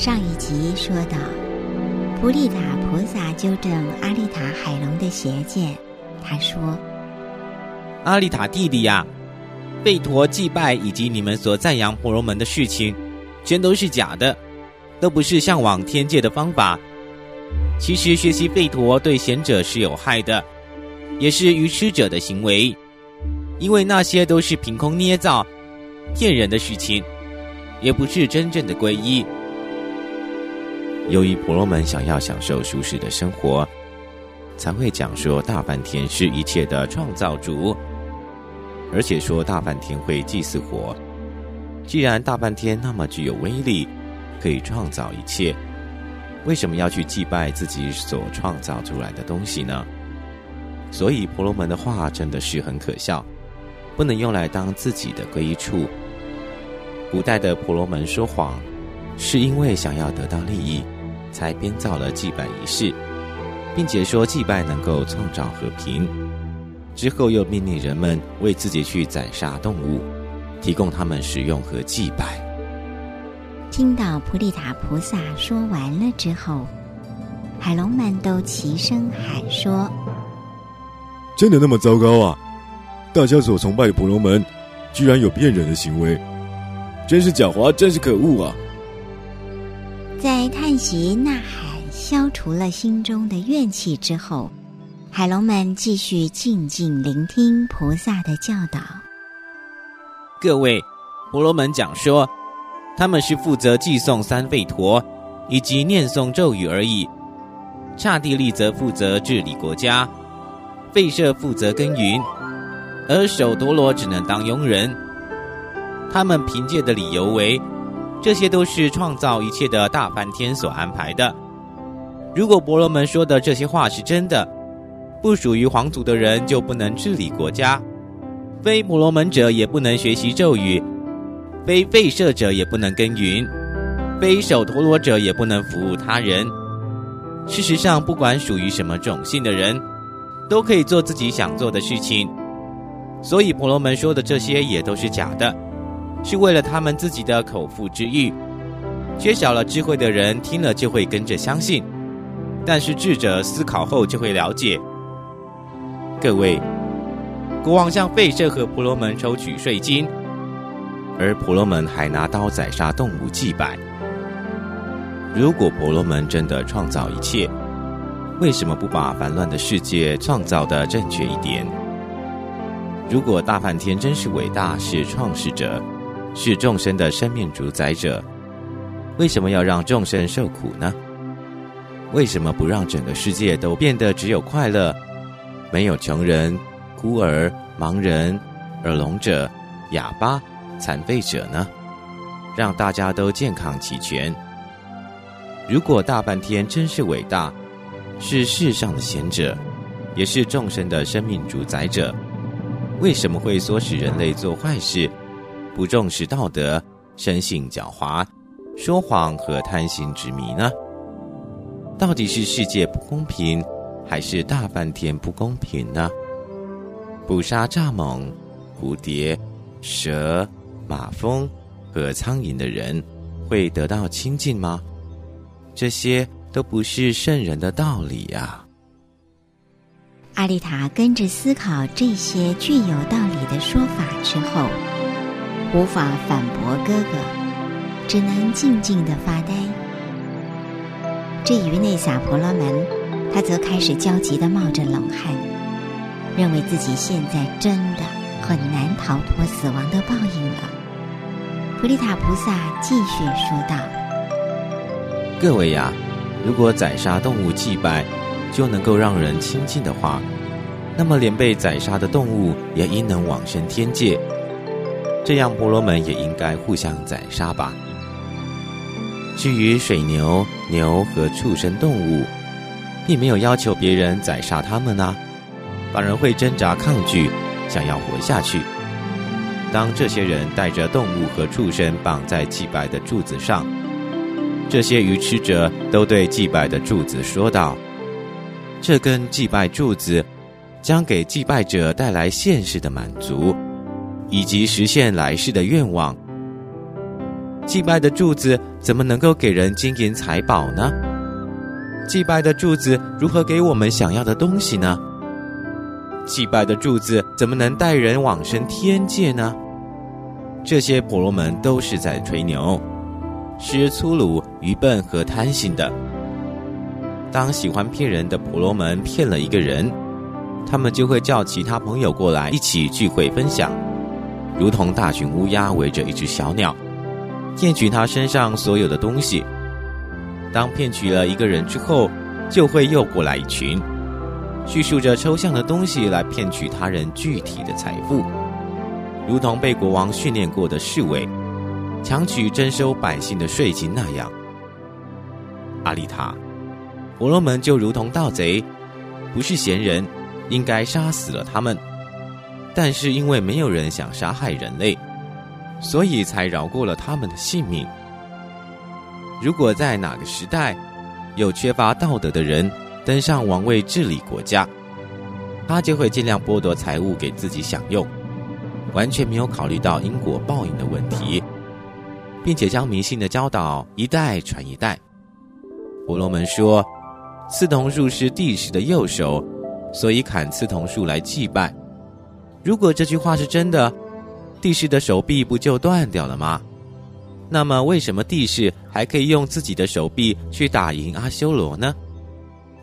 上一集说到，普利塔菩萨纠正阿丽塔海龙的邪见，他说：“阿丽塔弟弟呀，吠陀祭拜以及你们所赞扬婆罗门的事情，全都是假的，都不是向往天界的方法。其实学习吠陀对贤者是有害的，也是愚痴者的行为，因为那些都是凭空捏造、骗人的事情。”也不是真正的皈依。由于婆罗门想要享受舒适的生活，才会讲说大梵天是一切的创造主，而且说大梵天会祭祀火。既然大梵天那么具有威力，可以创造一切，为什么要去祭拜自己所创造出来的东西呢？所以婆罗门的话真的是很可笑，不能用来当自己的归依处。古代的婆罗门说谎，是因为想要得到利益，才编造了祭拜仪式，并且说祭拜能够创造和平。之后又命令人们为自己去宰杀动物，提供他们食用和祭拜。听到普利塔菩萨说完了之后，海龙们都齐声喊说：“真的那么糟糕啊！大家所崇拜的婆罗门，居然有骗人的行为！”真是狡猾，真是可恶啊！在叹息、呐喊，消除了心中的怨气之后，海龙们继续静静聆听菩萨的教导。各位，婆罗门讲说，他们是负责寄送三吠陀以及念诵咒语而已。刹帝利则负责治理国家，吠舍负责耕耘，而首陀罗只能当佣人。他们凭借的理由为，这些都是创造一切的大梵天所安排的。如果婆罗门说的这些话是真的，不属于皇族的人就不能治理国家，非婆罗门者也不能学习咒语，非吠舍者也不能耕耘，非首陀罗者也不能服务他人。事实上，不管属于什么种姓的人，都可以做自己想做的事情。所以婆罗门说的这些也都是假的。是为了他们自己的口腹之欲，缺少了智慧的人听了就会跟着相信，但是智者思考后就会了解。各位，国王向吠舍和婆罗门抽取税金，而婆罗门还拿刀宰杀动物祭拜。如果婆罗门真的创造一切，为什么不把烦乱的世界创造的正确一点？如果大梵天真是伟大，是创世者。是众生的生命主宰者，为什么要让众生受苦呢？为什么不让整个世界都变得只有快乐，没有穷人、孤儿、盲人、耳聋者、哑巴、残废者呢？让大家都健康齐全。如果大半天真是伟大，是世上的贤者，也是众生的生命主宰者，为什么会唆使人类做坏事？不重视道德，生性狡猾，说谎和贪心之迷呢？到底是世界不公平，还是大半天不公平呢？捕杀蚱蜢、蝴蝶、蛇、马蜂和苍蝇的人，会得到清净吗？这些都不是圣人的道理呀！阿丽塔跟着思考这些具有道理的说法之后。无法反驳哥哥，只能静静的发呆。至于内萨婆罗门，他则开始焦急的冒着冷汗，认为自己现在真的很难逃脱死亡的报应了。普利塔菩萨继续说道：“各位呀，如果宰杀动物祭拜就能够让人清净的话，那么连被宰杀的动物也应能往生天界。”这样，婆罗门也应该互相宰杀吧。至于水牛、牛和畜生动物，并没有要求别人宰杀它们呢，反而会挣扎抗拒，想要活下去。当这些人带着动物和畜生绑在祭拜的柱子上，这些愚痴者都对祭拜的柱子说道：“这根祭拜柱子将给祭拜者带来现实的满足。”以及实现来世的愿望。祭拜的柱子怎么能够给人金银财宝呢？祭拜的柱子如何给我们想要的东西呢？祭拜的柱子怎么能带人往生天界呢？这些婆罗门都是在吹牛，是粗鲁、愚笨和贪心的。当喜欢骗人的婆罗门骗了一个人，他们就会叫其他朋友过来一起聚会分享，如同大群乌鸦围着一只小鸟，骗取他身上所有的东西。当骗取了一个人之后，就会又过来一群，叙述着抽象的东西来骗取他人具体的财富，如同被国王训练过的侍卫，强取征收百姓的税金那样。阿丽塔，婆罗门就如同盗贼，不是闲人，应该杀死了他们。但是因为没有人想杀害人类，所以才饶过了他们的性命。如果在哪个时代有缺乏道德的人登上王位治理国家，他就会尽量剥夺财物给自己享用，完全没有考虑到因果报应的问题，并且将迷信的教导一代传一代。婆罗门说：“刺桐树是帝时的右手，所以砍刺桐树来祭拜。”如果这句话是真的，帝释的手臂不就断掉了吗？那么，为什么帝释还可以用自己的手臂去打赢阿修罗呢？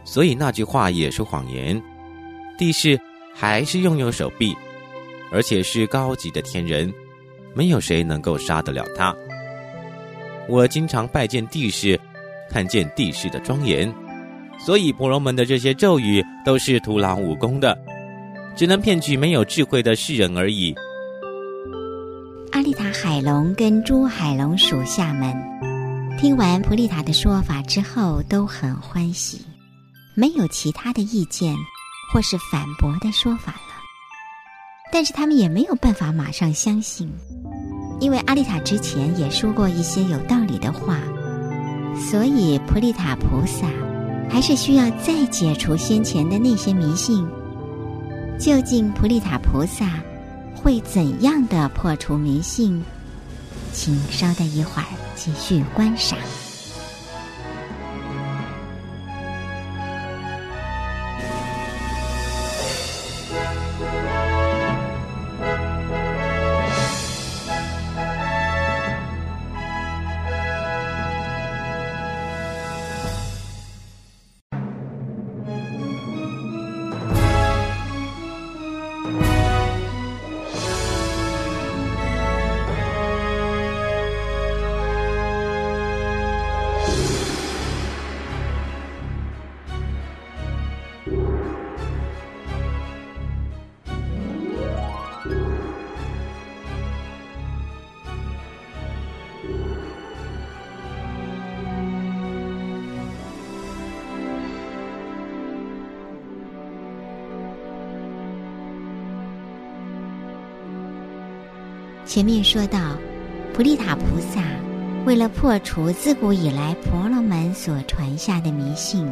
所以那句话也是谎言。帝释还是拥有手臂，而且是高级的天人，没有谁能够杀得了他。我经常拜见帝释，看见帝释的庄严，所以婆罗门的这些咒语都是徒劳无功的，只能骗取没有智慧的世人而已。阿丽塔海龙跟诸海龙属下们听完普利塔的说法之后都很欢喜，没有其他的意见或是反驳的说法了。但是他们也没有办法马上相信，因为阿丽塔之前也说过一些有道理的话，所以普利塔菩萨还是需要再解除先前的那些迷信。究竟普利塔菩萨？会怎样的破除迷信？请稍待一会儿，继续观赏。前面说到，普利塔菩萨为了破除自古以来婆罗门所传下的迷信，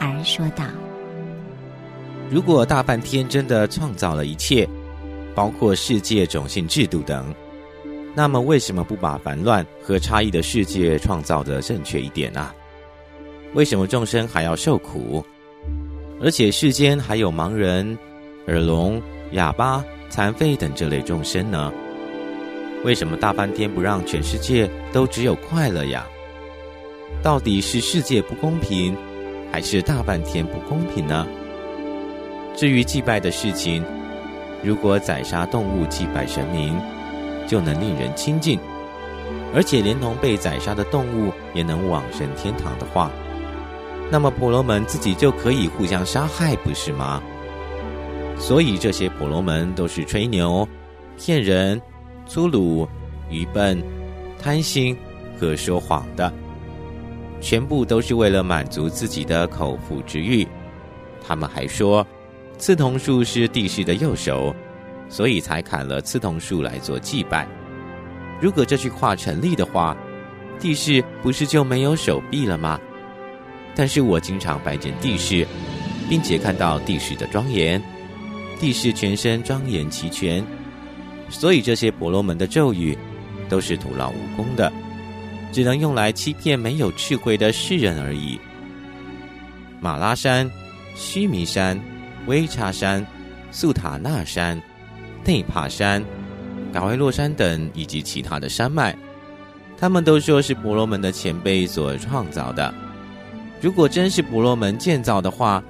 而说道：“如果大半天真的创造了一切，包括世界种姓制度等，那么为什么不把烦乱和差异的世界创造的正确一点呢？为什么众生还要受苦？而且世间还有盲人、耳聋、哑巴、残废等这类众生呢？”为什么大半天不让全世界都只有快乐呀？到底是世界不公平，还是大半天不公平呢？至于祭拜的事情，如果宰杀动物祭拜神明，就能令人亲近，而且连同被宰杀的动物也能往生天堂的话，那么婆罗门自己就可以互相杀害，不是吗？所以这些婆罗门都是吹牛、骗人。粗鲁、愚笨、贪心和说谎的，全部都是为了满足自己的口腹之欲。他们还说，刺桐树是帝释的右手，所以才砍了刺桐树来做祭拜。如果这句话成立的话，帝释不是就没有手臂了吗？但是我经常拜见帝释，并且看到帝释的庄严，帝释全身庄严齐全。所以这些婆罗门的咒语，都是徒劳无功的，只能用来欺骗没有智慧的世人而已。马拉山、须弥山、威叉山、素塔纳山、内帕山、嘎维洛山等，以及其他的山脉，他们都说是婆罗门的前辈所创造的。如果真是婆罗门建造的话，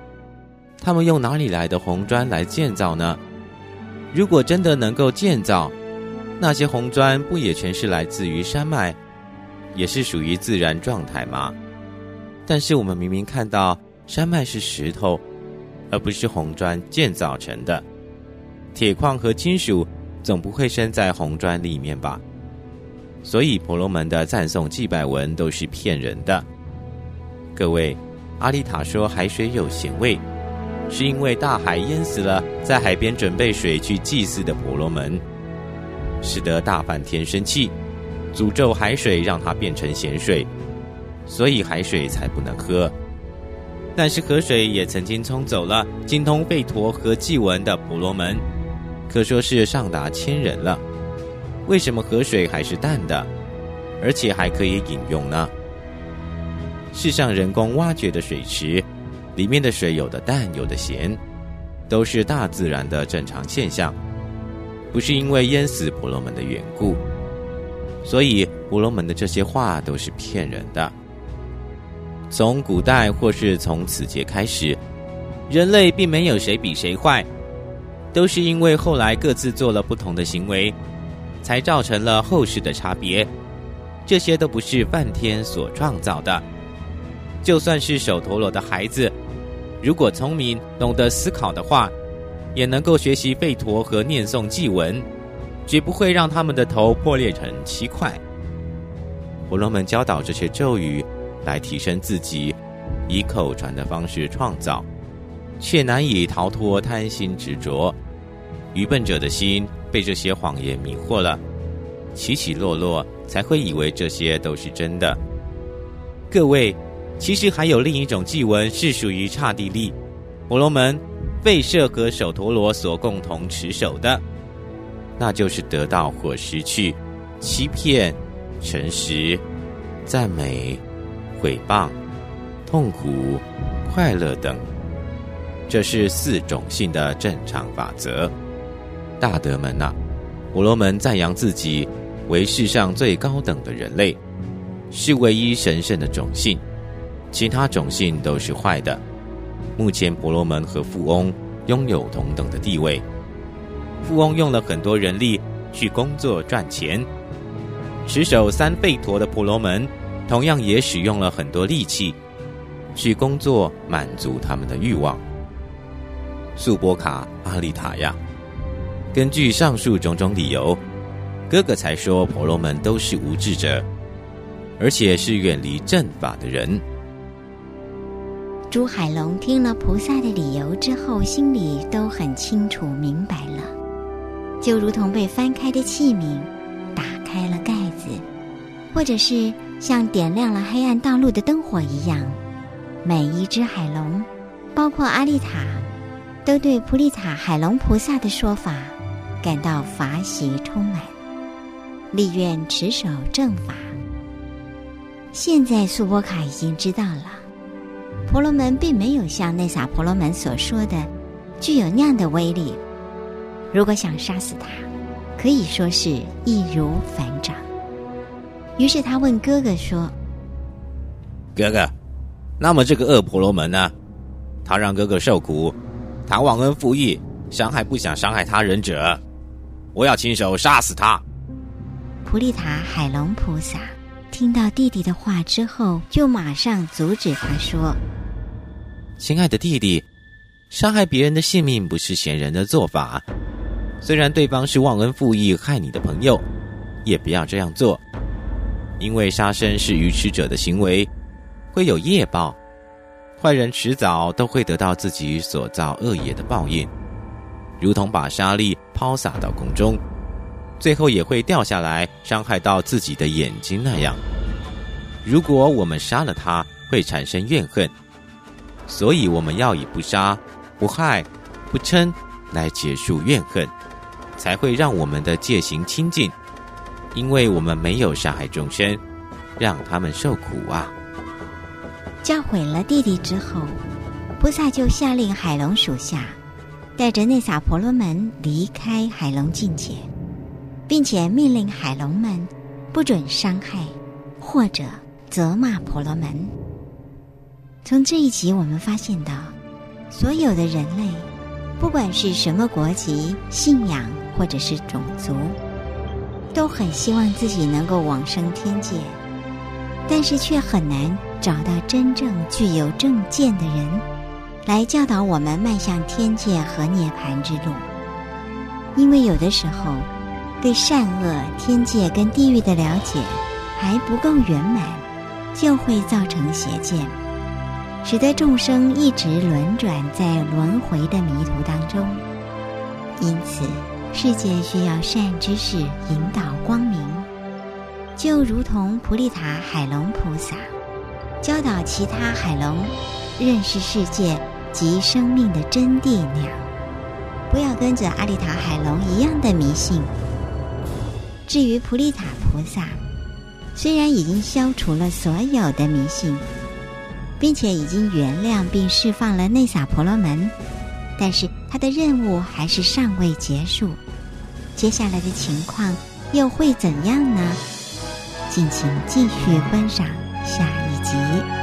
他们用哪里来的红砖来建造呢？如果真的能够建造，那些红砖不也全是来自于山脉，也是属于自然状态吗？但是我们明明看到山脉是石头，而不是红砖建造成的。铁矿和金属总不会生在红砖里面吧？所以婆罗门的赞颂祭拜文都是骗人的。各位，阿丽塔说海水有咸味，是因为大海淹死了在海边准备水去祭祀的婆罗门，使得大梵天生气，诅咒海水让它变成咸水，所以海水才不能喝。但是河水也曾经冲走了精通吠陀和祭文的婆罗门，可说是上达千人了。为什么河水还是淡的，而且还可以饮用呢？世上人工挖掘的水池，里面的水有的淡，有的咸，都是大自然的正常现象，不是因为淹死婆罗门的缘故。所以婆罗门的这些话都是骗人的。从古代或是从此节开始，人类并没有谁比谁坏，都是因为后来各自做了不同的行为，才造成了后世的差别。这些都不是梵天所创造的。就算是手陀螺的孩子，如果聪明、懂得思考的话，也能够学习吠陀和念诵祭文，绝不会让他们的头破裂成七块。婆罗门教导这些咒语来提升自己，以口传的方式创造，却难以逃脱贪心执着。愚笨者的心被这些谎言迷惑了，起起落落，才会以为这些都是真的。各位。其实还有另一种祭文是属于刹帝利、婆罗门、吠舍和首陀罗所共同持守的，那就是得到或失去、欺骗、诚实、赞美、毁谤、痛苦、快乐等。这是四种性的正常法则。大德们呐，婆罗门赞扬自己为世上最高等的人类，是唯一神圣的种姓。其他种姓都是坏的。目前婆罗门和富翁拥有同等的地位。富翁用了很多人力去工作赚钱，持守三吠陀的婆罗门同样也使用了很多力气去工作，满足他们的欲望。素波卡阿丽塔亚，根据上述种种理由，哥哥才说婆罗门都是无智者，而且是远离正法的人。朱海龙听了菩萨的理由之后，心里都很清楚明白了，就如同被翻开的器皿，打开了盖子，或者是像点亮了黑暗道路的灯火一样，每一只海龙，包括阿丽塔，都对普利塔海龙菩萨的说法感到法喜充满，立愿持守正法。现在苏波卡已经知道了。婆罗门并没有像那萨婆罗门所说的具有那样的威力。如果想杀死他，可以说是易如反掌。于是他问哥哥说：“哥哥，那么这个恶婆罗门呢？他让哥哥受苦，他忘恩负义，伤害不想伤害他人者，我要亲手杀死他。”普利塔海龙菩萨听到弟弟的话之后，就马上阻止他说。亲爱的弟弟，伤害别人的性命不是贤人的做法。虽然对方是忘恩负义害你的朋友，也不要这样做。因为杀生是愚痴者的行为，会有业报。坏人迟早都会得到自己所造恶业的报应，如同把沙粒抛洒到空中，最后也会掉下来伤害到自己的眼睛那样。如果我们杀了他，会产生怨恨。所以我们要以不杀、不害、不嗔来结束怨恨，才会让我们的戒行清净。因为我们没有杀害众生，让他们受苦啊！教毁了弟弟之后，菩萨就下令海龙属下带着内萨婆罗门离开海龙境界，并且命令海龙们不准伤害或者责骂婆罗门。从这一集，我们发现到，所有的人类，不管是什么国籍、信仰或者是种族，都很希望自己能够往生天界，但是却很难找到真正具有正见的人，来教导我们迈向天界和涅槃之路。因为有的时候，对善恶、天界跟地狱的了解还不够圆满，就会造成邪见。使得众生一直轮转在轮回的迷途当中，因此世界需要善知识引导光明，就如同普利塔海龙菩萨教导其他海龙认识世界及生命的真谛那样，不要跟着阿丽塔海龙一样的迷信。至于普利塔菩萨，虽然已经消除了所有的迷信。并且已经原谅并释放了内萨婆罗门，但是他的任务还是尚未结束。接下来的情况又会怎样呢？敬请继续观赏下一集。